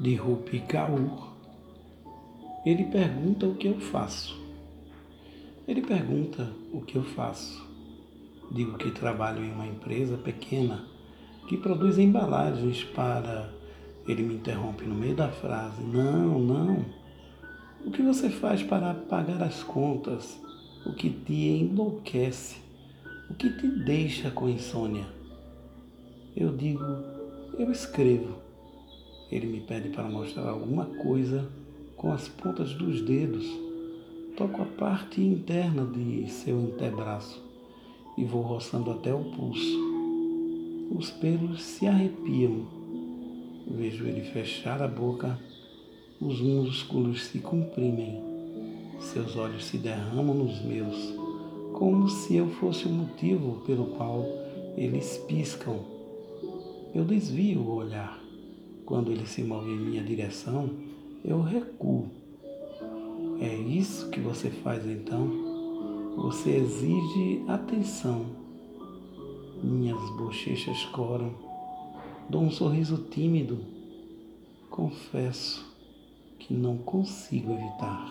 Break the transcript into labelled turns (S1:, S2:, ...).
S1: de Rupi Kaur. Ele pergunta o que eu faço. Ele pergunta o que eu faço. Digo que trabalho em uma empresa pequena que produz embalagens para. Ele me interrompe no meio da frase. Não, não. O que você faz para pagar as contas? O que te enlouquece? O que te deixa com insônia? Eu digo, eu escrevo. Ele me pede para mostrar alguma coisa com as pontas dos dedos. Toco a parte interna de seu antebraço e vou roçando até o pulso. Os pelos se arrepiam. Vejo ele fechar a boca, os músculos se comprimem, seus olhos se derramam nos meus, como se eu fosse o motivo pelo qual eles piscam. Eu desvio o olhar. Quando ele se move em minha direção, eu recuo. É isso que você faz então? Você exige atenção. Minhas bochechas coram. Dou um sorriso tímido. Confesso que não consigo evitar.